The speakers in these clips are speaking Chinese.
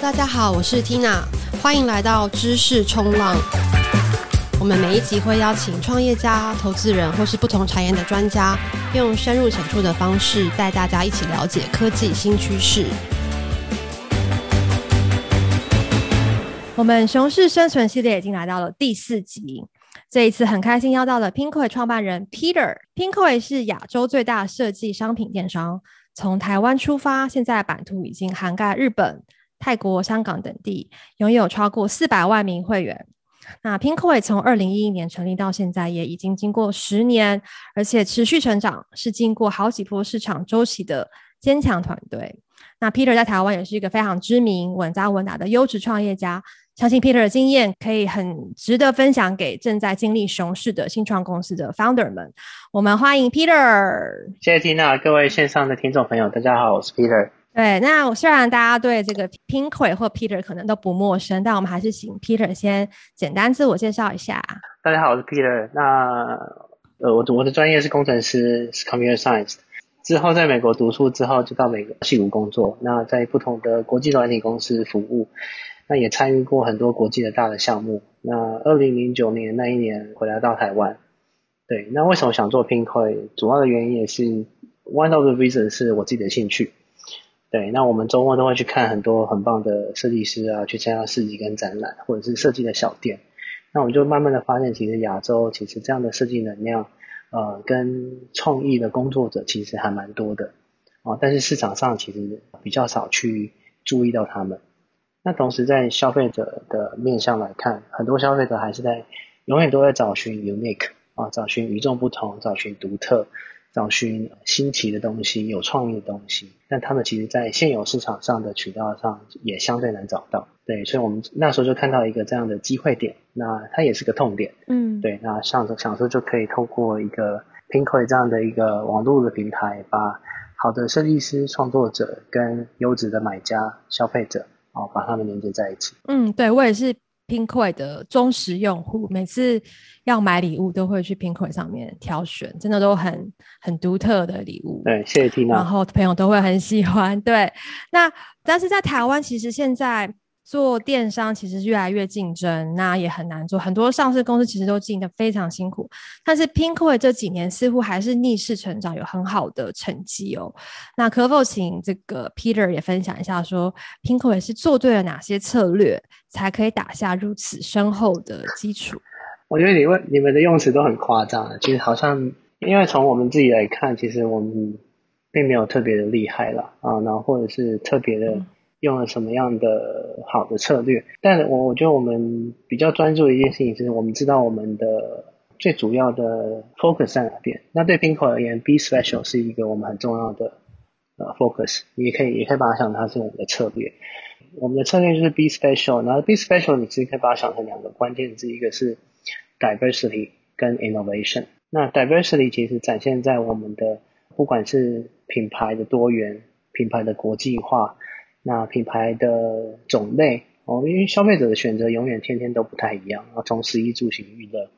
大家好，我是 Tina，欢迎来到知识冲浪。我们每一集会邀请创业家、投资人或是不同产业的专家，用深入浅出的方式带大家一起了解科技新趋势。我们熊市生存系列已经来到了第四集，这一次很开心邀到了 Pinkoi 创办人 Peter。Pinkoi 是亚洲最大设计商品电商，从台湾出发，现在版图已经涵盖日本、泰国、香港等地，拥有超过四百万名会员。那 Pinkoi 从二零一一年成立到现在，也已经经过十年，而且持续成长，是经过好几波市场周期的坚强团队。那 Peter 在台湾也是一个非常知名、稳扎稳打的优质创业家。相信 Peter 的经验可以很值得分享给正在经历熊市的新创公司的 Founder 们。我们欢迎 Peter。谢谢 Tina，各位线上的听众朋友，大家好，我是 Peter。对，那虽然大家对这个 Pinkoi 或 Peter 可能都不陌生，但我们还是请 Peter 先简单自我介绍一下。大家好，我是 Peter。那呃，我我的专业是工程师，是 Computer Science。之后在美国读书之后，就到美国西谷工作。那在不同的国际软体公司服务。那也参与过很多国际的大的项目。那二零零九年那一年回来到台湾，对，那为什么想做 Pinkoi？主要的原因也是 one of the reasons 是我自己的兴趣。对，那我们周末都会去看很多很棒的设计师啊，去参加市集跟展览，或者是设计的小店。那我们就慢慢的发现，其实亚洲其实这样的设计能量，呃，跟创意的工作者其实还蛮多的啊，但是市场上其实比较少去注意到他们。那同时，在消费者的面向来看，很多消费者还是在永远都在找寻 unique 啊，找寻与众不同，找寻独特，找寻新奇的东西，有创意的东西。但他们其实，在现有市场上的渠道上也相对难找到。对，所以我们那时候就看到一个这样的机会点，那它也是个痛点。嗯，对，那想着想说就可以透过一个 Pinkoi 这样的一个网络的平台，把好的设计师、创作者跟优质的买家、消费者。哦，把他们连接在一起。嗯，对，我也是 Pinkoi 的忠实用户，每次要买礼物都会去 Pinkoi 上面挑选，真的都很很独特的礼物。对，谢谢 Tina。然后朋友都会很喜欢。对，那但是在台湾，其实现在。做电商其实是越来越竞争，那也很难做。很多上市公司其实都经营的非常辛苦，但是 Pinkoi 这几年似乎还是逆势成长，有很好的成绩哦。那可否请这个 Peter 也分享一下说，说 Pinkoi 是做对了哪些策略，才可以打下如此深厚的基础？我觉得你问你们的用词都很夸张，其实好像因为从我们自己来看，其实我们并没有特别的厉害了啊，然后或者是特别的。嗯用了什么样的好的策略？但我我觉得我们比较专注的一件事情就是，我们知道我们的最主要的 focus 在哪边。那对 Pinko 而言，Be Special 是一个我们很重要的呃 focus，你也可以也可以把它想成它是我们的策略。我们的策略就是 Be Special，然后 Be Special 你其实可以把它想成两个关键字，一个是 Diversity 跟 Innovation。那 Diversity 其实展现在我们的不管是品牌的多元、品牌的国际化。那品牌的种类哦，因为消费者的选择永远天天都不太一样啊，从食衣住行娱乐，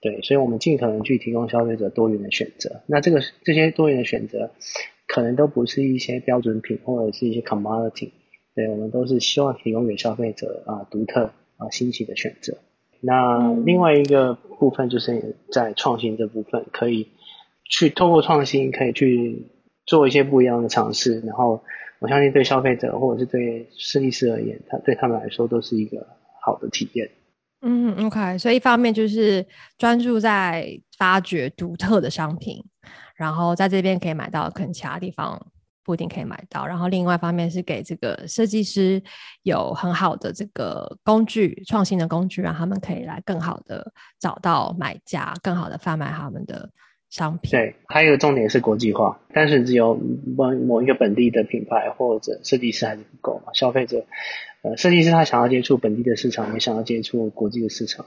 对，所以我们尽可能去提供消费者多元的选择。那这个这些多元的选择，可能都不是一些标准品或者是一些 commodity，对，我们都是希望提供给消费者啊独特啊新奇的选择。那另外一个部分就是在创新这部分，可以去透过创新，可以去做一些不一样的尝试，然后。我相信对消费者或者是对设计师而言，他对他们来说都是一个好的体验。嗯，OK，所以一方面就是专注在发掘独特的商品，然后在这边可以买到，可能其他地方不一定可以买到。然后另外一方面是给这个设计师有很好的这个工具，创新的工具，让他们可以来更好的找到买家，更好的贩卖他们的。商品对，还有一个重点是国际化，但是只有某某一个本地的品牌或者设计师还是不够嘛？消费者，呃，设计师他想要接触本地的市场，也想要接触国际的市场。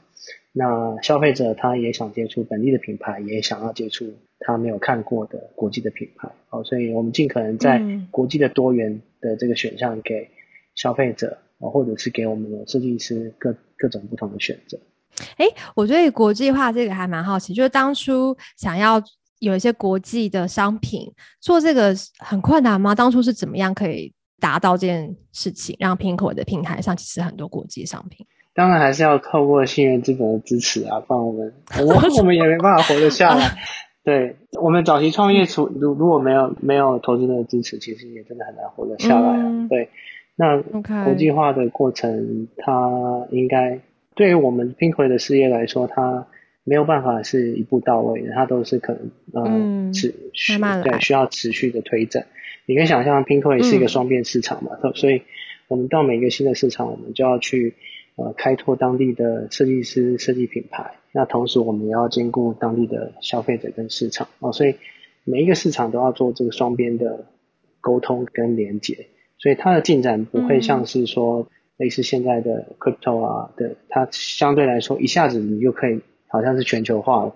那消费者他也想接触本地的品牌，也想要接触他没有看过的国际的品牌。哦，所以我们尽可能在国际的多元的这个选项给消费者，啊，或者是给我们的设计师各各种不同的选择。哎，我对国际化这个还蛮好奇，就是当初想要有一些国际的商品做这个很困难吗？当初是怎么样可以达到这件事情，让 Pinkoi 的平台上其实很多国际商品。当然还是要透过信源资本的支持啊，不然我们 我我们也没办法活得下来。对，我们早期创业，除如如果没有没有投资人的支持，其实也真的很难活得下来啊。嗯、对，那国际化的过程，它应该对于我们 Pinkoi 的事业来说，它没有办法是一步到位的，它都是可能呃持续、嗯、对需要持续的推展。你可以想象，Pinkoi 是一个双边市场嘛，嗯、所以我们到每一个新的市场，我们就要去。呃，开拓当地的设计师、设计品牌，那同时我们也要兼顾当地的消费者跟市场哦，所以每一个市场都要做这个双边的沟通跟连接，所以它的进展不会像是说类似现在的 crypto 啊的，它相对来说一下子你就可以好像是全球化了，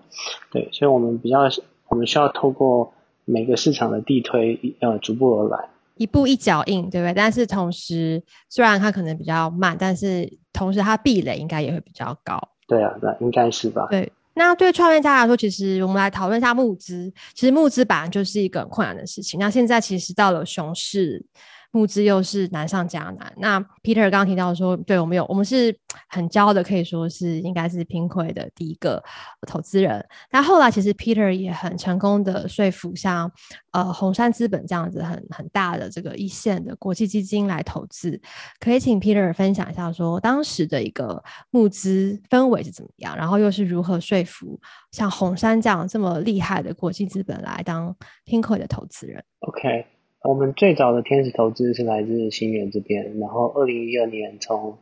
对，所以我们比较我们需要透过每个市场的地推，呃，逐步而来。一步一脚印，对不对？但是同时，虽然它可能比较慢，但是同时它壁垒应该也会比较高。对啊，那应该是吧？对。那对创业家来说，其实我们来讨论一下募资。其实募资本来就是一个很困难的事情。那现在其实到了熊市。募资又是难上加难。那 Peter 刚刚提到说，对我们有，我们是很骄傲的，可以说是应该是 Pinkoi 的第一个投资人。但后来其实 Peter 也很成功的说服像呃红杉资本这样子很很大的这个一线的国际基金来投资。可以请 Peter 分享一下说当时的一个募资氛围是怎么样，然后又是如何说服像红杉这样这么厉害的国际资本来当 Pinkoi 的投资人？OK。我们最早的天使投资是来自新源这边，然后二零一二年从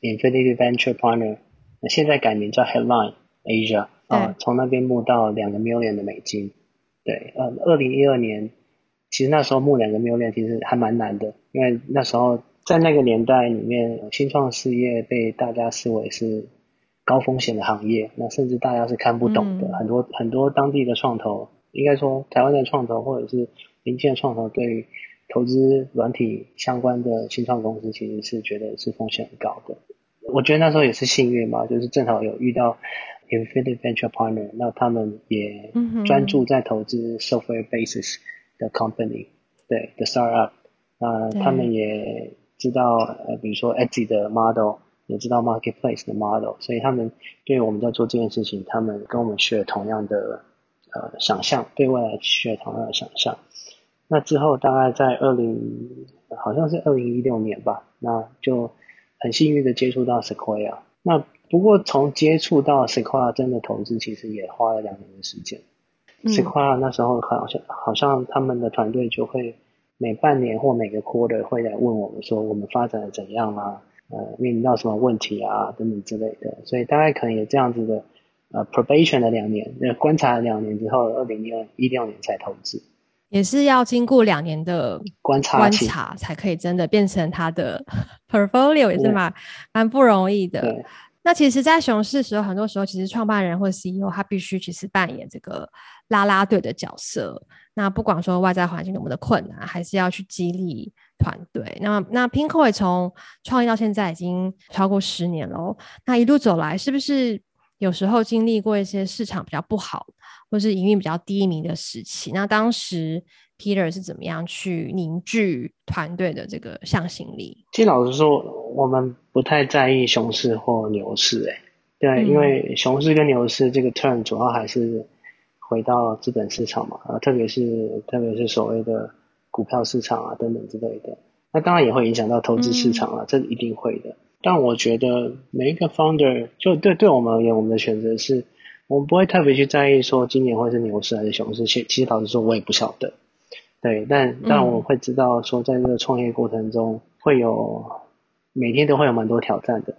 Infinity Venture Partner，那现在改名叫 Headline Asia 啊，从那边募到两个 million 的美金。对，呃，二零一二年其实那时候募两个 million 其实还蛮难的，因为那时候在那个年代里面，新创事业被大家视为是高风险的行业，那甚至大家是看不懂的，嗯、很多很多当地的创投，应该说台湾的创投或者是。临近的创投对于投资软体相关的新创公司，其实是觉得是风险很高的。我觉得那时候也是幸运嘛，就是正好有遇到 Infinite Venture Partner，那他们也专注在投资 software basis 的 company，对的 startup，那他们也知道呃，比如说 Etsy 的 model，也知道 marketplace 的 model，所以他们对我们在做这件事情，他们跟我们 share 同样的呃想象，对未来 share 同样的想象。那之后大概在二零，好像是二零一六年吧，那就很幸运的接触到 Sequoia。那不过从接触到 Sequoia 真的投资，其实也花了两年的时间。嗯、Sequoia 那时候好像好像他们的团队就会每半年或每个 quarter 会来问我们说我们发展的怎样啊，呃，面临到什么问题啊等等之类的。所以大概可能有这样子的呃 probation 的两年，那观察了两年之后，二零一二一六年才投资。也是要经过两年的观察观察，才可以真的变成他的 portfolio，也是蛮蛮不容易的。那其实，在熊市的时候，很多时候其实创办人或 CEO 他必须其实扮演这个拉拉队的角色。那不管说外在环境多么的困难，还是要去激励团队。那那 Pinko 也从创业到现在已经超过十年喽，那一路走来，是不是有时候经历过一些市场比较不好？或是营运比较低迷的时期，那当时 Peter 是怎么样去凝聚团队的这个向心力？其实老实说，我们不太在意熊市或牛市，对，嗯、因为熊市跟牛市这个 turn 主要还是回到资本市场嘛，啊，特别是特别是所谓的股票市场啊等等之类的，那当然也会影响到投资市场啊，嗯、这一定会的。但我觉得每一个 founder 就对对我们而言，我们的选择是。我们不会特别去在意说今年会是牛市还是熊市，其其实老实说，我也不晓得。对，但但我会知道说，在这个创业过程中，会有每天都会有蛮多挑战的。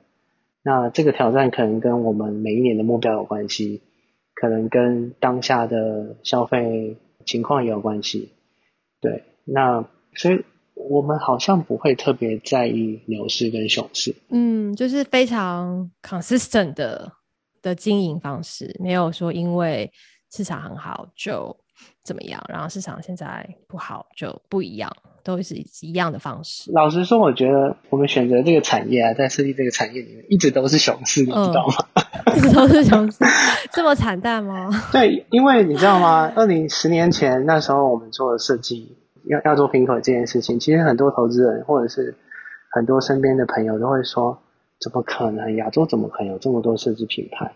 那这个挑战可能跟我们每一年的目标有关系，可能跟当下的消费情况也有关系。对，那所以我们好像不会特别在意牛市跟熊市。嗯，就是非常 consistent 的。的经营方式没有说因为市场很好就怎么样，然后市场现在不好就不一样，都是一样的方式。老实说，我觉得我们选择这个产业啊，在设计这个产业里面，一直都是熊市，你知道吗？嗯、一直都是熊市，这么惨淡吗？对，因为你知道吗？二零十年前那时候我们做的设计，要要做 Pinkoi 这件事情，其实很多投资人或者是很多身边的朋友都会说，怎么可能？亚洲怎么可能有这么多设计品牌？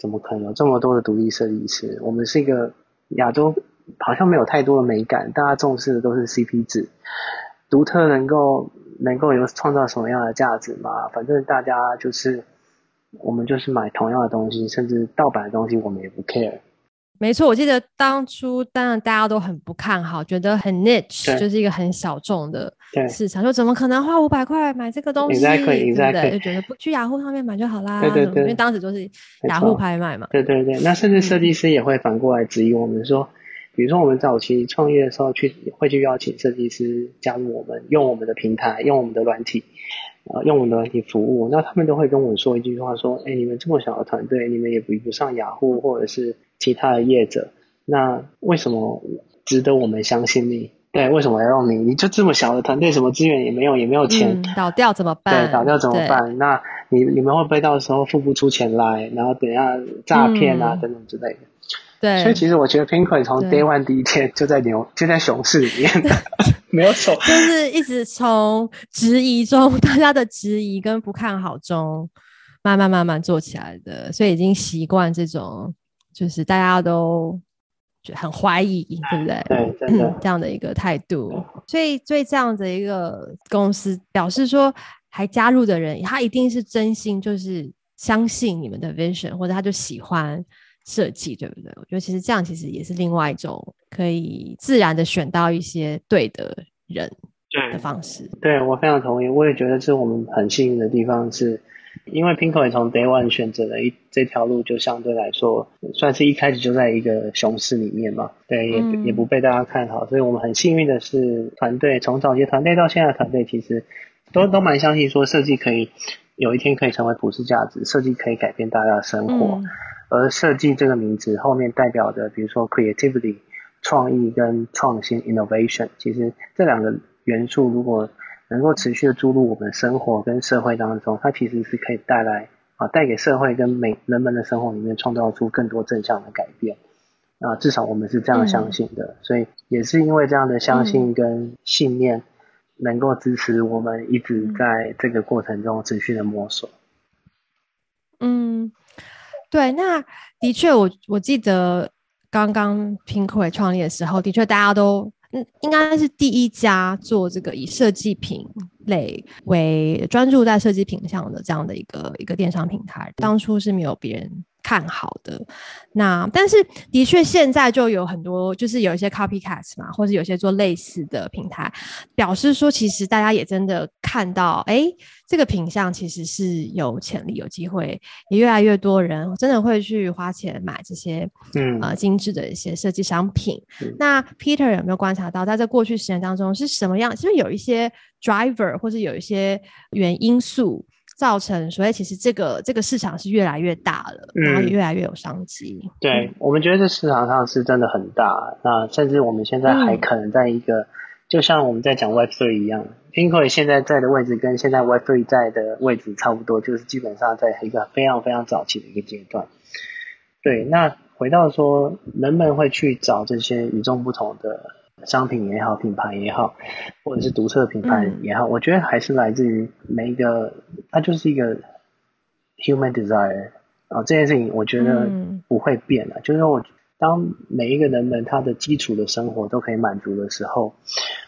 怎么可能有这么多的独立设计师？我们是一个亚洲，好像没有太多的美感，大家重视的都是 CP 值，独特能够能够有创造什么样的价值嘛？反正大家就是我们就是买同样的东西，甚至盗版的东西我们也不 care。没错，我记得当初当然大家都很不看好，觉得很 niche，就是一个很小众的市场，说怎么可能花五百块买这个东西？Exactly, 对不对？Exactly. 就觉得不去雅虎上面买就好啦。对对对，因为当时就是雅虎拍卖嘛。对对对，那甚至设计师也会反过来质疑我们说，嗯、比如说我们早期创业的时候去会去邀请设计师加入我们，用我们的平台，用我们的软体。啊，用我们的软体服务，那他们都会跟我说一句话，说：“哎，你们这么小的团队，你们也比不上雅虎或者是其他的业者，那为什么值得我们相信你？对，为什么要用你？你就这么小的团队，什么资源也没有，也没有钱，倒掉怎么办？对，倒掉怎么办？那你你们会不会到时候付不出钱来，然后等下诈骗啊、嗯、等等之类的？”对，所以其实我觉得 Pinkoi 从 Day One 第一天就在牛，就在熊市里面，没有错，就是一直从质疑中，大家的质疑跟不看好中，慢慢慢慢做起来的，所以已经习惯这种，就是大家都就很怀疑，对不对？对，真的这样的一个态度，所以对这样的一个公司表示说，还加入的人，他一定是真心，就是相信你们的 vision，或者他就喜欢。设计对不对？我觉得其实这样其实也是另外一种可以自然的选到一些对的人的方式。对，对我非常同意，我也觉得是我们很幸运的地方是，因为 Pinko 也从 Day One 选择了一这条路，就相对来说算是一开始就在一个熊市里面嘛。对，也、嗯、也不被大家看好，所以我们很幸运的是，团队从早期团队到现在的团队，其实都都蛮相信说设计可以有一天可以成为普世价值，设计可以改变大家的生活。嗯而设计这个名字后面代表的，比如说 creativity 创意跟创新 innovation，其实这两个元素如果能够持续的注入我们生活跟社会当中，它其实是可以带来啊，带给社会跟每人们的生活里面创造出更多正向的改变。啊，至少我们是这样相信的，嗯、所以也是因为这样的相信跟信念，能够支持我们一直在这个过程中持续的摸索。嗯。对，那的确我，我记得刚刚 Pinkway 创立的时候，的确大家都嗯，应该是第一家做这个以设计品类为专注在设计品上的这样的一个一个电商平台，当初是没有别人。看好的，那但是的确现在就有很多，就是有一些 copycats 嘛，或者有些做类似的平台，表示说其实大家也真的看到，哎，这个品相其实是有潜力、有机会，也越来越多人真的会去花钱买这些嗯呃精致的一些设计商品。嗯、那 Peter 有没有观察到，在这过去十年当中是什么样？是不是有一些 driver 或者有一些原因素？造成，所以其实这个这个市场是越来越大了，嗯、然后也越来越有商机。对、嗯、我们觉得这市场上是真的很大，那甚至我们现在还可能在一个，嗯、就像我们在讲 Web Three 一样，Pinkoi 现在在的位置跟现在 Web Three 在的位置差不多，就是基本上在一个非常非常早期的一个阶段。对，那回到说，人们会去找这些与众不同的。商品也好，品牌也好，或者是独特品牌也好，嗯、我觉得还是来自于每一个，它就是一个 human desire 啊、哦，这件事情我觉得不会变的。嗯、就是说我当每一个人们他的基础的生活都可以满足的时候，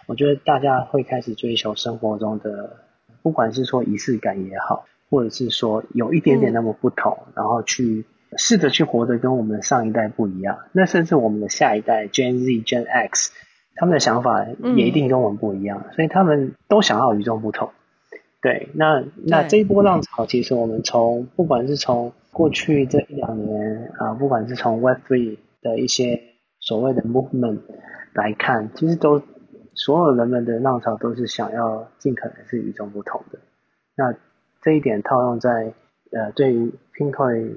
我觉得大家会开始追求生活中的，不管是说仪式感也好，或者是说有一点点那么不同，嗯、然后去试着去活得跟我们上一代不一样，那甚至我们的下一代 Gen Z、Gen X。他们的想法也一定跟我们不一样，嗯、所以他们都想要与众不同。对，那那这一波浪潮，其实我们从不管是从过去这一两年啊，不管是从 Web Three 的一些所谓的 movement 来看，其实都所有人们的浪潮都是想要尽可能是与众不同的。那这一点套用在呃，对于 Pinkoi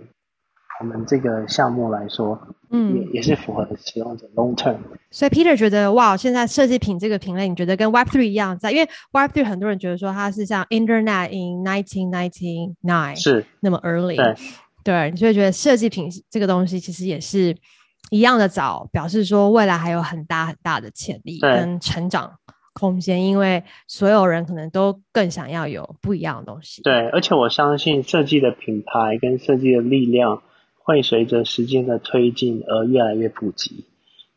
我们这个项目来说，嗯，也也是符合使用者 long term。所以 Peter 觉得，哇，现在设计品这个品类，你觉得跟 Web Three 一样在？因为 Web Three 很多人觉得说它是像 Internet in 1999，是那么 early，对，对，你就会觉得设计品这个东西其实也是一样的早，表示说未来还有很大很大的潜力跟成长空间，因为所有人可能都更想要有不一样的东西。对，而且我相信设计的品牌跟设计的力量会随着时间的推进而越来越普及。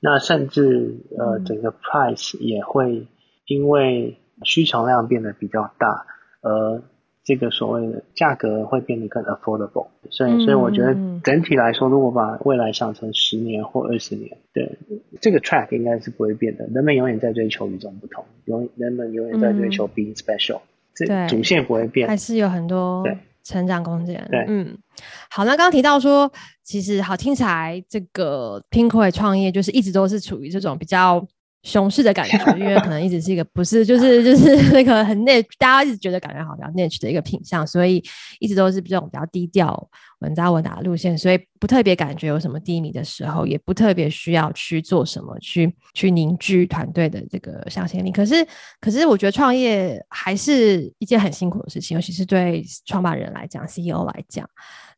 那甚至呃，整个 price 也会因为需求量变得比较大，而这个所谓的价格会变得更 affordable。所以，所以我觉得整体来说，如果把未来想成十年或二十年，对这个 track 应该是不会变的。人们永远在追求与众不同，永人们永远在追求 being special，这主线不会变，还是有很多对。成长空间，对，嗯，好，那刚刚提到说，其实好听起来，这个 Pinkoi 创业就是一直都是处于这种比较。熊市的感觉，因为可能一直是一个不是，就是就是 那个很 niche，大家一直觉得感觉好像 niche 的一个品项，所以一直都是这种比较低调、稳扎稳打的路线，所以不特别感觉有什么低迷的时候，也不特别需要去做什么去去凝聚团队的这个向心力。可是，可是我觉得创业还是一件很辛苦的事情，尤其是对创办人来讲，CEO 来讲，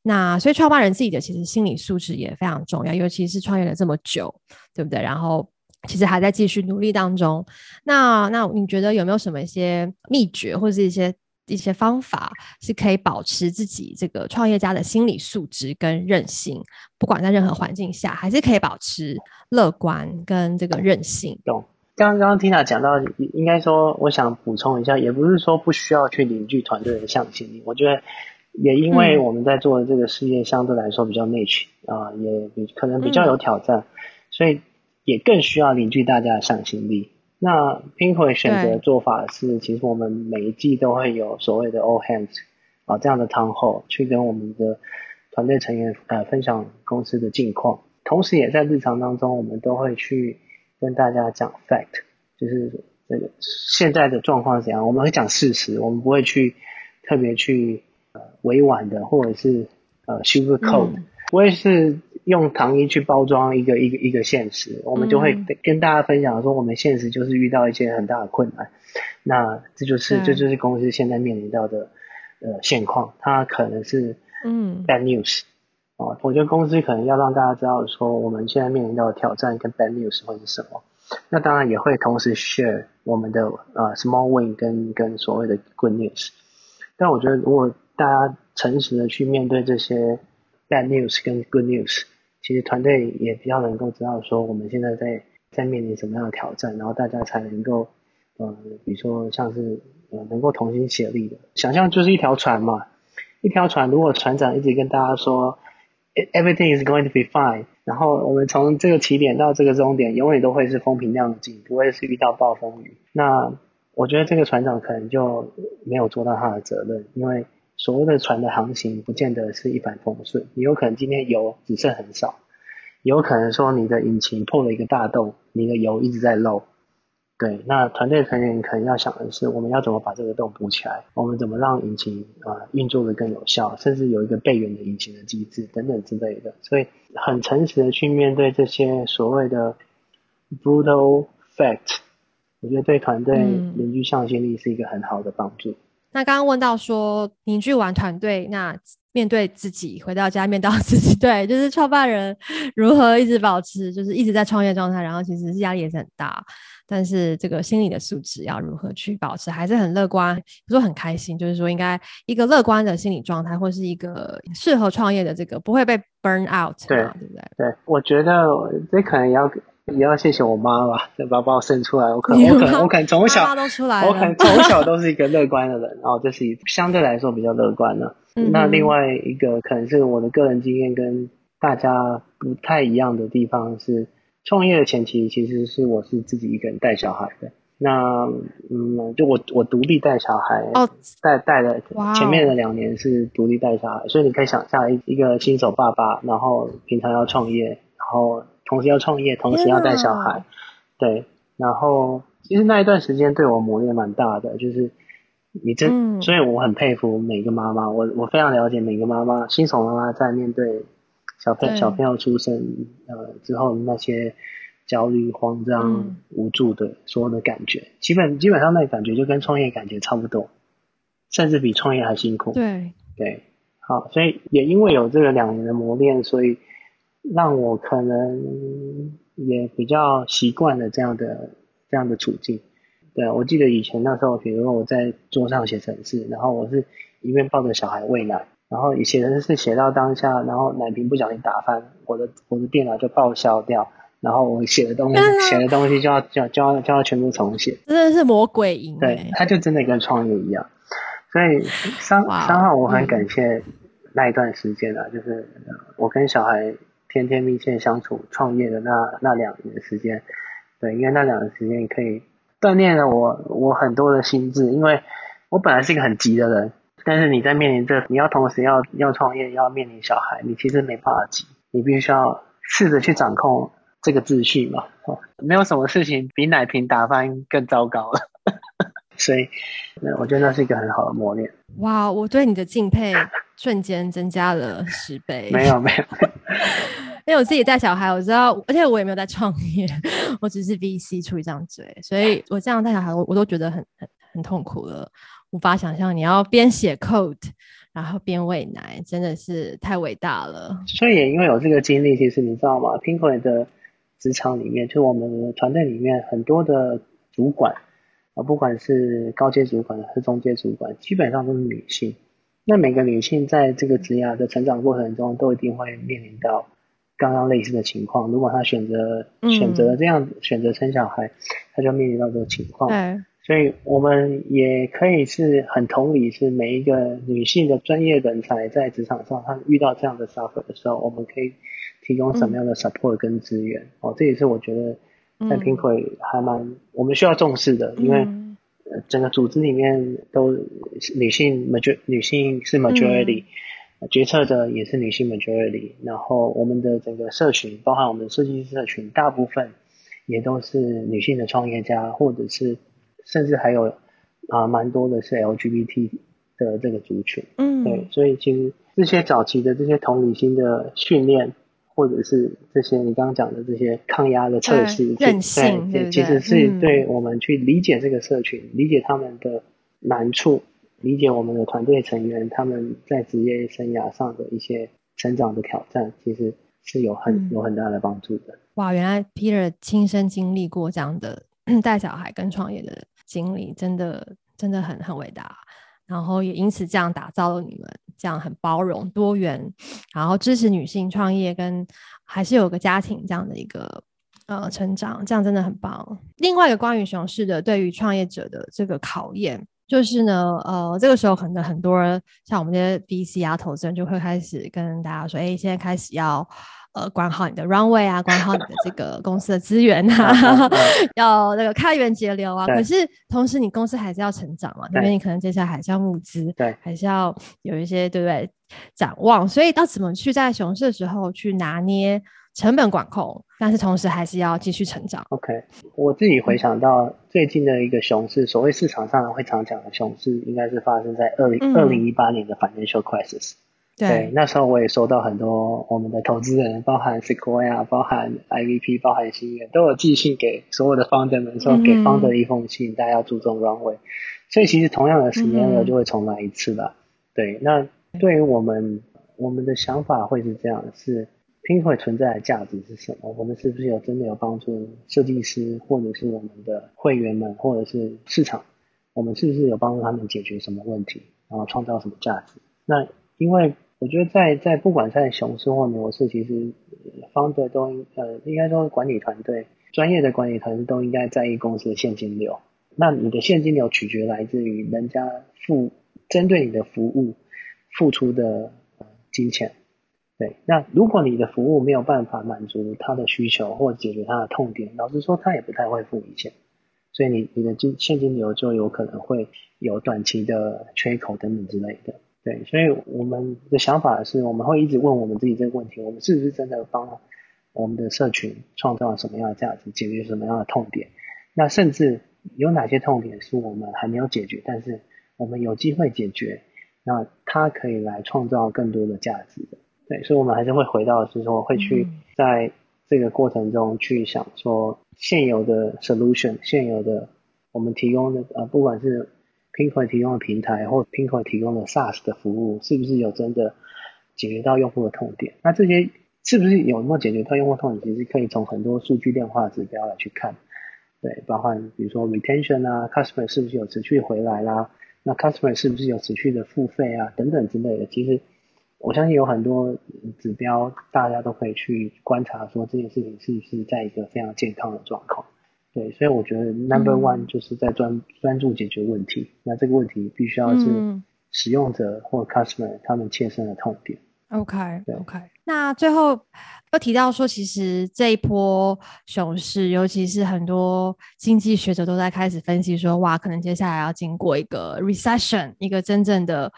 那所以创办人自己的其实心理素质也非常重要，尤其是创业了这么久，对不对？然后。其实还在继续努力当中。那那你觉得有没有什么一些秘诀，或者是一些一些方法，是可以保持自己这个创业家的心理素质跟韧性，不管在任何环境下，还是可以保持乐观跟这个韧性？懂。刚刚 Tina 讲到，应该说，我想补充一下，也不是说不需要去凝聚团队的向心力。我觉得，也因为我们在做的这个事业相对来说比较 niche 啊、呃，也比可能比较有挑战，嗯、所以。也更需要凝聚大家的向心力。那 Pinkoi 选择的做法是，其实我们每一季都会有所谓的 All Hands 啊这样的 Town Hall，去跟我们的团队成员呃分享公司的近况，同时也在日常当中，我们都会去跟大家讲 Fact，就是这个现在的状况是怎样，我们会讲事实，我们不会去特别去呃委婉的或者是呃 Sugar Coat，我也是。用糖衣去包装一个一个一个现实，我们就会跟大家分享说，我们现实就是遇到一些很大的困难，那这就是这就是公司现在面临到的呃现况，它可能是嗯。bad news 哦，我觉得公司可能要让大家知道说，我们现在面临到的挑战跟 bad news 会是什么，那当然也会同时 share 我们的呃 small win 跟跟所谓的 good news，但我觉得如果大家诚实的去面对这些 bad news 跟 good news。其实团队也比较能够知道说我们现在在在面临什么样的挑战，然后大家才能够呃，比如说像是呃能够同心协力的，想象就是一条船嘛，一条船如果船长一直跟大家说 everything is going to be fine，然后我们从这个起点到这个终点永远都会是风平浪静，不会是遇到暴风雨，那我觉得这个船长可能就没有做到他的责任，因为。所谓的船的航行不见得是一帆风顺，你有可能今天油只剩很少，有可能说你的引擎破了一个大洞，你的油一直在漏。对，那团队成员可能要想的是，我们要怎么把这个洞补起来？我们怎么让引擎啊运作的更有效？甚至有一个备援的引擎的机制等等之类的。所以很诚实的去面对这些所谓的 brutal fact，我觉得对团队凝聚向心力是一个很好的帮助。那刚刚问到说凝聚完团队，那面对自己回到家面对自己，对，就是创办人 如何一直保持，就是一直在创业状态，然后其实是压力也是很大，但是这个心理的素质要如何去保持，还是很乐观，不说很开心，就是说应该一个乐观的心理状态，或是一个适合创业的这个不会被 burn out，对，对不对？对，我觉得这可能要。也要谢谢我妈吧，对吧？把我生出来，我可能我可能我可能从小我可能从小都是一个乐观的人，然后这是相对来说比较乐观的。嗯、那另外一个可能是我的个人经验跟大家不太一样的地方是，创业的前期其实是我是自己一个人带小孩的。那嗯，就我我独立带小孩，哦，带带了前面的两年是独立带小孩，所以你可以想象一一个新手爸爸，然后平常要创业，然后。同时要创业，同时要带小孩，对，然后其实那一段时间对我磨练蛮大的，就是你真，嗯、所以我很佩服每个妈妈，我我非常了解每个妈妈，新手妈妈在面对小朋小朋友出生呃之后那些焦虑、慌张、嗯、无助的所有的感觉，基本基本上那感觉就跟创业感觉差不多，甚至比创业还辛苦。对。对，好，所以也因为有这个两年的磨练，所以。让我可能也比较习惯了这样的这样的处境。对，我记得以前那时候，比如说我在桌上写程式，然后我是一面抱着小孩喂奶，然后写程式写到当下，然后奶瓶不小心打翻，我的我的电脑就报销掉，然后我写的东西写的东西就要就要就要就要全部重写，真的是魔鬼营。对，他就真的跟创业一样，所以三三号我很感谢那一段时间啊，嗯、就是我跟小孩天天密切相处创业的那那两年的时间，对，因为那两年时间可以。锻炼了我，我很多的心智，因为我本来是一个很急的人，但是你在面临这，你要同时要要创业，要面临小孩，你其实没办法急，你必须要试着去掌控这个秩序嘛。哦，没有什么事情比奶瓶打翻更糟糕了，所以，我觉得那是一个很好的磨练。哇，我对你的敬佩瞬间增加了十倍。没有，没有。因为我自己带小孩，我知道，而且我也没有在创业，我只是 VC 出一张嘴，所以我这样带小孩，我我都觉得很很很痛苦了，无法想象你要边写 code，然后边喂奶，真的是太伟大了。所以也因为有这个经历，其实你知道吗？Pinkoi 的职场里面，就我们的团队里面很多的主管啊，不管是高阶主管还是中阶主管，基本上都是女性。那每个女性在这个职涯的成长过程中，都一定会面临到。刚刚类似的情况，如果她选择选择了这样、嗯、选择生小孩，她就面临到这个情况。对，所以我们也可以是很同理，是每一个女性的专业人才在职场上，她遇到这样的 suffer 的时候，我们可以提供什么样的 support 跟资源？嗯、哦，这也是我觉得在 Pinkoi 还蛮我们需要重视的，嗯、因为整个组织里面都女性 major 女性是 majority。嗯决策的也是女性 majority，然后我们的整个社群，包含我们的设计师社群，大部分也都是女性的创业家，或者是甚至还有啊蛮多的是 LGBT 的这个族群。嗯，对，所以其实这些早期的这些同理心的训练，或者是这些你刚刚讲的这些抗压的测试，韧性，对，其实是对我们去理解这个社群，嗯、理解他们的难处。理解我们的团队成员他们在职业生涯上的一些成长的挑战，其实是有很、嗯、有很大的帮助的。哇，原来 Peter 亲身经历过这样的 带小孩跟创业的经历，真的真的很很伟大。然后也因此这样打造了你们这样很包容多元，然后支持女性创业跟还是有个家庭这样的一个呃成长，这样真的很棒。另外一个关于熊市的对于创业者的这个考验。就是呢，呃，这个时候可能很多人像我们这些 VC 啊投资人就会开始跟大家说，哎，现在开始要呃管好你的 runway 啊，管好你的这个公司的资源啊，要那个开源节流啊。可是同时你公司还是要成长嘛，因为你可能接下来还是要募资，对，还是要有一些对不对展望，所以要怎么去在熊市的时候去拿捏？成本管控，但是同时还是要继续成长。OK，我自己回想到最近的一个熊市，所谓市场上会常讲的熊市，应该是发生在二零二零一八年的 financial crisis。对，对，那时候我也收到很多我们的投资人，包含 Sequoia、包含 IVP、包含新源，都有寄信给所有的 founder 们，说给 founder 一封信，嗯、大家要注重 runway。所以其实同样的时间呢，就会重来一次了。嗯、对，那对于我们，我们的想法会是这样：是。Pinkoi 存在的价值是什么？我们是不是有真的有帮助设计师，或者是我们的会员们，或者是市场？我们是不是有帮助他们解决什么问题，然后创造什么价值？那因为我觉得在在不管在熊市或牛市，其实 founder 都呃应该说管理团队专业的管理团队都应该在意公司的现金流。那你的现金流取决来自于人家付针对你的服务付出的金钱。对，那如果你的服务没有办法满足他的需求或解决他的痛点，老实说他也不太会付你钱，所以你你的金现金流就有可能会有短期的缺口等等之类的。对，所以我们的想法是，我们会一直问我们自己这个问题：我们是不是真的帮我们的社群创造了什么样的价值，解决什么样的痛点？那甚至有哪些痛点是我们还没有解决，但是我们有机会解决，那它可以来创造更多的价值的。对，所以，我们还是会回到，是说会去在这个过程中去想说，现有的 solution，现有的我们提供的呃，不管是 PINKO 提供的平台，或 PINKO 提供的 SaaS 的服务，是不是有真的解决到用户的痛点？那这些是不是有没有解决到用户痛点，其实可以从很多数据量化指标来去看。对，包括比如说 retention 啊，customer 是不是有持续回来啦？那 customer 是不是有持续的付费啊？等等之类的。其实我相信有很多指标，大家都可以去观察，说这件事情是不是在一个非常健康的状况。对，所以我觉得 number one 就是在专专注解决问题。那这个问题必须要是使用者或 customer 他们切身的痛点。OK，对，OK。那最后又提到说，其实这一波熊市，尤其是很多经济学者都在开始分析说，哇，可能接下来要经过一个 recession，一个真正的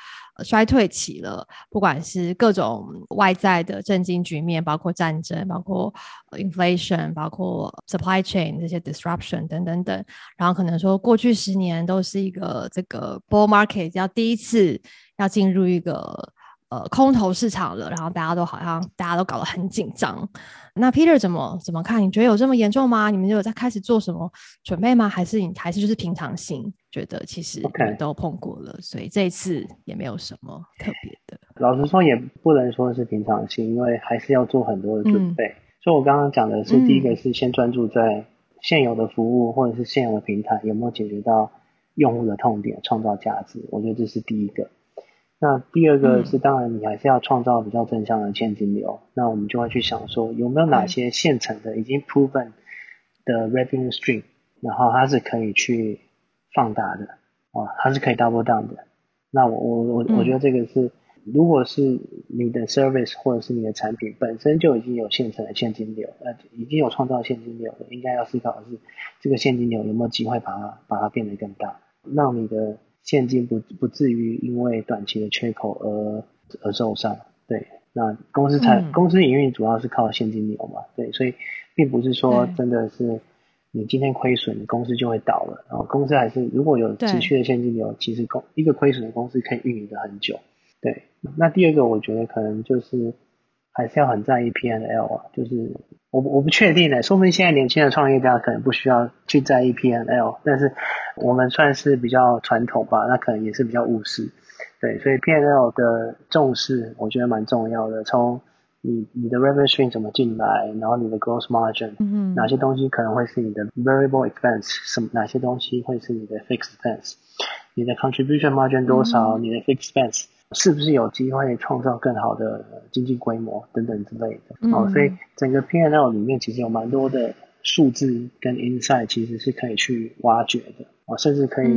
衰退期了。不管是各种外在的震惊局面，包括战争，包括 inflation，包括 supply chain 这些 disruption 等等等，然后可能说过去十年都是一个这个 bull market，要第一次要进入一个。呃，空头市场了，然后大家都好像大家都搞得很紧张。那 Peter 怎么怎么看？你觉得有这么严重吗？你们就有在开始做什么准备吗？还是你还是就是平常心，觉得其实都碰过了.所以这一次也没有什么特别的。老实说，也不能说是平常心，因为还是要做很多的准备。嗯、所以我刚刚讲的是，第一个是先专注在现有的服务或者是现有的平台有没有解决到用户的痛点，创造价值。我觉得这是第一个。那第二个是，当然你还是要创造比较正向的现金流。嗯、那我们就会去想说，有没有哪些现成的、已经 proven 的 revenue stream，然后它是可以去放大的，哦，它是可以 double down 的。那我我我我觉得这个是，如果是你的 service 或者是你的产品本身就已经有现成的现金流，呃，已经有创造现金流了，应该要思考的是，这个现金流有没有机会把它把它变得更大，让你的。现金不不至于因为短期的缺口而而受伤，对，那公司才、嗯、公司营运主要是靠现金流嘛，对，所以并不是说真的是你今天亏损，公司就会倒了，然后公司还是如果有持续的现金流，其实公一个亏损的公司可以运营的很久，对，那第二个我觉得可能就是还是要很在意 P N L 啊，就是。我我不确定呢，说不定现在年轻的创业家可能不需要去在意 P N L，但是我们算是比较传统吧，那可能也是比较务实，对，所以 P N L 的重视我觉得蛮重要的。从你你的 revenue stream 怎么进来，然后你的 gross margin，嗯，哪些东西可能会是你的 variable expense，什么哪些东西会是你的 fixed expense，你的 contribution margin 多少，嗯、你的 fixed expense。是不是有机会创造更好的经济规模等等之类的？嗯、哦，所以整个 P&L 里面其实有蛮多的数字跟 insight，其实是可以去挖掘的。哦，甚至可以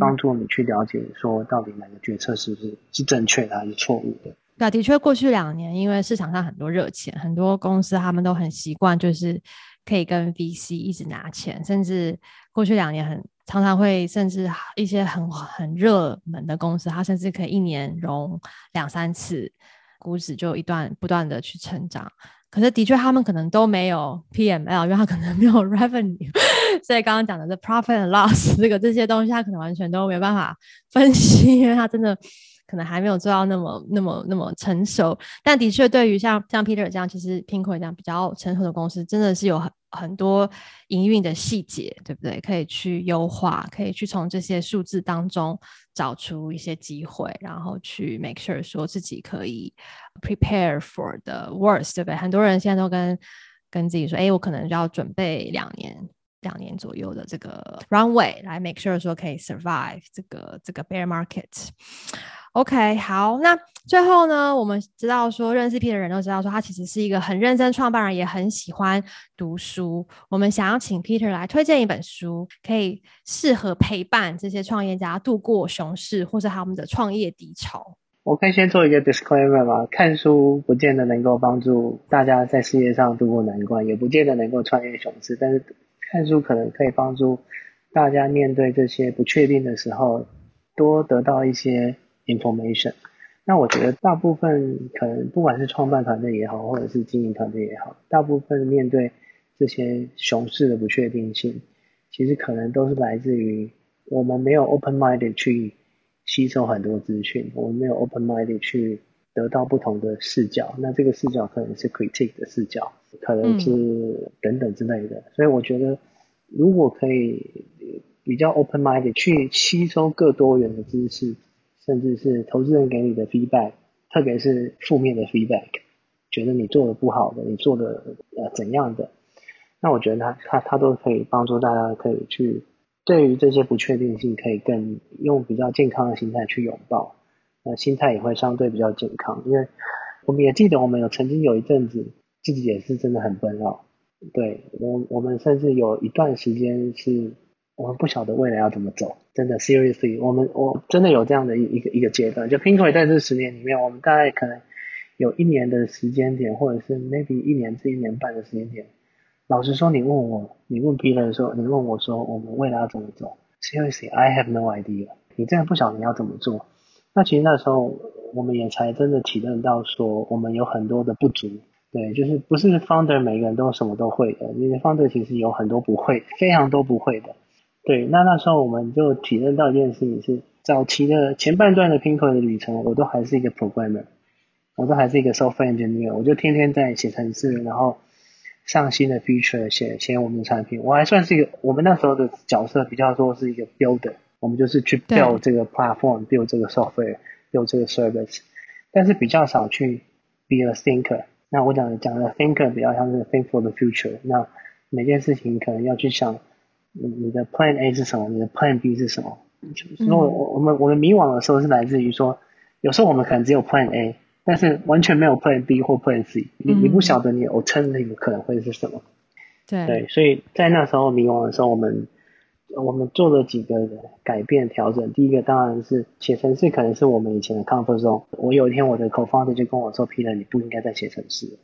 帮助你去了解说到底哪个决策是不是是正确的还是错误的。那的确，过去两年因为市场上很多热钱，很多公司他们都很习惯就是可以跟 VC 一直拿钱，甚至过去两年很。常常会，甚至一些很很热门的公司，它甚至可以一年融两三次，股指就一段不断的去成长。可是的确，他们可能都没有 PML，因为他可能没有 revenue。所以刚刚讲的这 profit loss 这个这些东西，他可能完全都没办法分析，因为他真的。可能还没有做到那么、那么、那么成熟，但的确，对于像像 Peter 这样，其实 Pinko 这样比较成熟的公司，真的是有很很多营运的细节，对不对？可以去优化，可以去从这些数字当中找出一些机会，然后去 make sure 说自己可以 prepare for the worst，对不对？很多人现在都跟跟自己说，哎，我可能就要准备两年、两年左右的这个 runway 来 make sure 说可以 survive 这个这个 bear market。OK，好，那最后呢，我们知道说认识 P 的人都知道说他其实是一个很认真创办人，也很喜欢读书。我们想要请 Peter 来推荐一本书，可以适合陪伴这些创业家度过熊市或者他们的创业低潮。我可以先做一个 disclaimer 吗？看书不见得能够帮助大家在事业上度过难关，也不见得能够创业熊市，但是看书可能可以帮助大家面对这些不确定的时候，多得到一些。information，那我觉得大部分可能不管是创办团队也好，或者是经营团队也好，大部分面对这些熊市的不确定性，其实可能都是来自于我们没有 open minded 去吸收很多资讯，我们没有 open minded 去得到不同的视角，那这个视角可能是 critique 的视角，可能是等等之类的，嗯、所以我觉得如果可以比较 open minded 去吸收各多元的知识。甚至是投资人给你的 feedback，特别是负面的 feedback，觉得你做的不好的，你做的呃怎样的，那我觉得他他他都可以帮助大家可以去对于这些不确定性，可以更用比较健康的心态去拥抱，那心态也会相对比较健康，因为我们也记得我们有曾经有一阵子自己也是真的很奔扰，对我我们甚至有一段时间是我们不晓得未来要怎么走，真的 seriously，我们我真的有这样的一一个一个阶段，就 Pinko 在这十年里面，我们大概可能。有一年的时间点，或者是 maybe 一年至一年半的时间点。老实说，你问我，你问 Peter 的时候，你问我说，我们未来要怎么走？Seriously, I have no idea。你真的不晓得你要怎么做。那其实那时候，我们也才真的体认到说，我们有很多的不足。对，就是不是 founder 每个人都什么都会的，因为 founder 其实有很多不会，非常多不会的。对，那那时候我们就体认到一件事情是，早期的前半段的 Pinkoi 的旅程，我都还是一个 programmer。我都还是一个 software engineer，我就天天在写程式，然后上新的 feature，写写我们的产品。我还算是一个，我们那时候的角色比较说是一个 builder，我们就是去 build 这个 platform，build 这个 software，build 这个 service，但是比较少去 be a thinker。那我讲讲的 thinker 比较像是 think for the future。那每件事情可能要去想，你你的 plan A 是什么，你的 plan B 是什么。所以我我们我们迷惘的时候是来自于说，有时候我们可能只有 plan A。但是完全没有 Plan B 或 Plan C，你你不晓得你 alternative 可能会是什么？对对，所以在那时候迷惘的时候，我们我们做了几个改变调整。第一个当然是写程式，可能是我们以前的 comfort zone。我有一天我的 co-founder 就跟我说：“Peter，你不应该再写程式了。”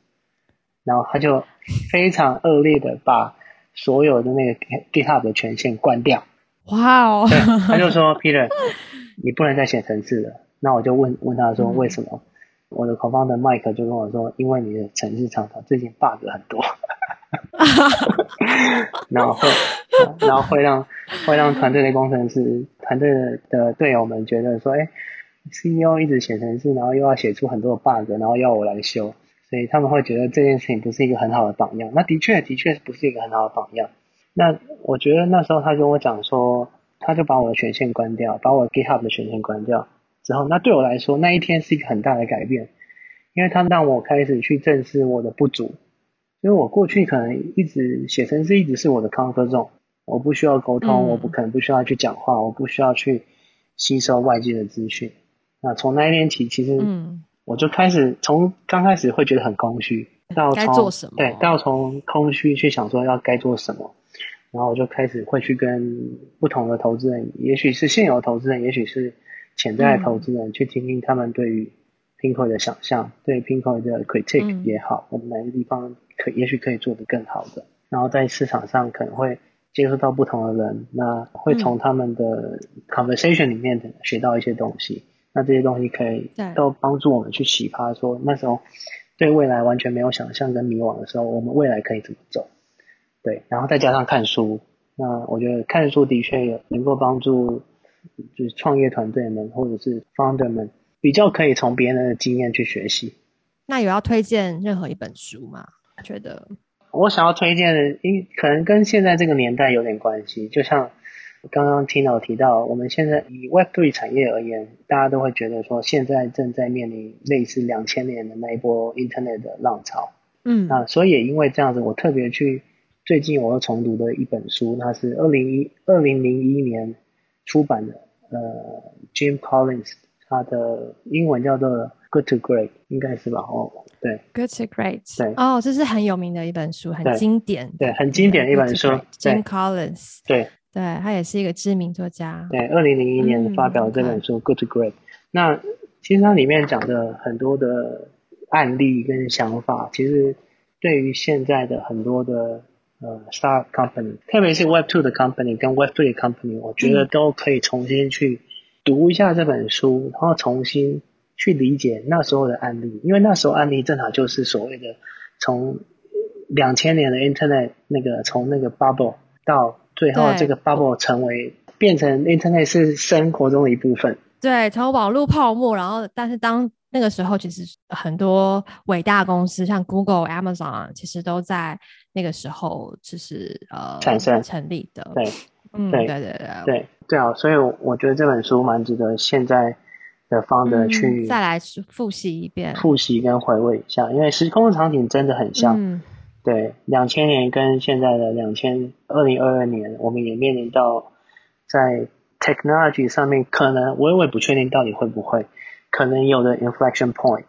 然后他就非常恶劣的把所有的那个 GitHub 的权限关掉。哇哦！他就说：“Peter，你不能再写程式了。”那我就问问他说：“为什么？”嗯我的 co-founder Mike 就跟我说，因为你的程式常常最近 bug 很多，然后会，然后会让会让团队的工程师、团队的队友们觉得说，哎，CEO 一直写程式，然后又要写出很多的 bug，然后要我来修，所以他们会觉得这件事情不是一个很好的榜样。那的确，的确不是一个很好的榜样。那我觉得那时候他跟我讲说，他就把我的权限关掉，把我 GitHub 的权限关掉。之后，那对我来说，那一天是一个很大的改变，因为他让我开始去正视我的不足。因为我过去可能一直写程式，一直是我的 comfort zone，我不需要沟通，嗯、我不可能不需要去讲话，我不需要去吸收外界的资讯。那从那一天起，其实我就开始从刚开始会觉得很空虚，到从该做什么？对，到从空虚去想说要该做什么，然后我就开始会去跟不同的投资人，也许是现有的投资人，也许是。潜在的投资人去听听他们对于 Pinkoi 的想象，对 Pinkoi 的 critique 也好，我们哪个地方可也许可以做得更好的，然后在市场上可能会接触到不同的人，那会从他们的 conversation 里面学到一些东西，那这些东西可以都帮助我们去启发说，那时候对未来完全没有想象跟迷惘的时候，我们未来可以怎么走？对，然后再加上看书，那我觉得看书的确有能够帮助。就是创业团队们或者是 founder 们比较可以从别人的经验去学习。那有要推荐任何一本书吗？觉得我想要推荐的，因可能跟现在这个年代有点关系。就像刚刚 Tina 提到，我们现在以 Web3 产业而言，大家都会觉得说，现在正在面临类似两千年的那一波 Internet 的浪潮。嗯，啊所以也因为这样子，我特别去最近我又重读的一本书，它是二零一二零零一年。出版的呃，Jim Collins，他的英文叫做《Good to Great》，应该是吧？哦，对，《Good to Great》对，哦，这是很有名的一本书，很经典，对，很经典的一本书。Jim Collins，对，对，他也是一个知名作家。对，二零零一年发表的这本书《Good to Great》，那其实它里面讲的很多的案例跟想法，其实对于现在的很多的。呃，Start Company，特别是 Web Two 的 Company 跟 Web Three 的 Company，我觉得都可以重新去读一下这本书，然后重新去理解那时候的案例，因为那时候案例正好就是所谓的从两千年的 Internet 那个从那个 Bubble 到最后这个 Bubble 成为变成 Internet 是生活中的一部分。对，从网络泡沫，然后但是当那个时候，其实很多伟大公司，像 Google、Amazon，其实都在那个时候就是呃产生成立的。对，嗯，对对对对对啊！所以我觉得这本书蛮值得现在的方的去、嗯、再来复习一遍，复习跟回味一下，因为时空的场景真的很像。嗯、对，两千年跟现在的两千二零二二年，我们也面临到在 technology 上面，可能我也不确定到底会不会，可能有的 inflection point。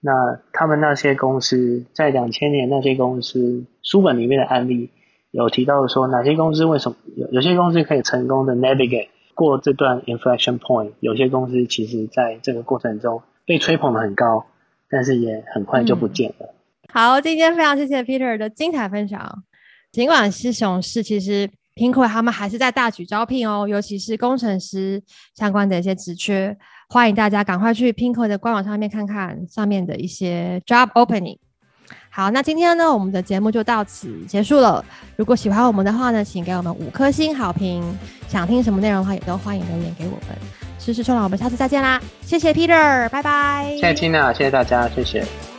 那他们那些公司在两千年那些公司书本里面的案例。有提到说哪些公司为什么有有些公司可以成功的 navigate 过这段 inflection point，有些公司其实在这个过程中被吹捧的很高，但是也很快就不见了。好，今天非常谢谢 Peter 的精彩分享。尽管是熊市，其实 Pinkoi 他们还是在大举招聘哦，尤其是工程师相关的一些职缺，欢迎大家赶快去 Pinko 的官网上面看看上面的一些 job opening。好，那今天呢，我们的节目就到此结束了。如果喜欢我们的话呢，请给我们五颗星好评。想听什么内容的话，也都欢迎留言给我们。事事冲浪，我们下次再见啦！谢谢 Peter，拜拜。谢谢 Tina，谢谢大家，谢谢。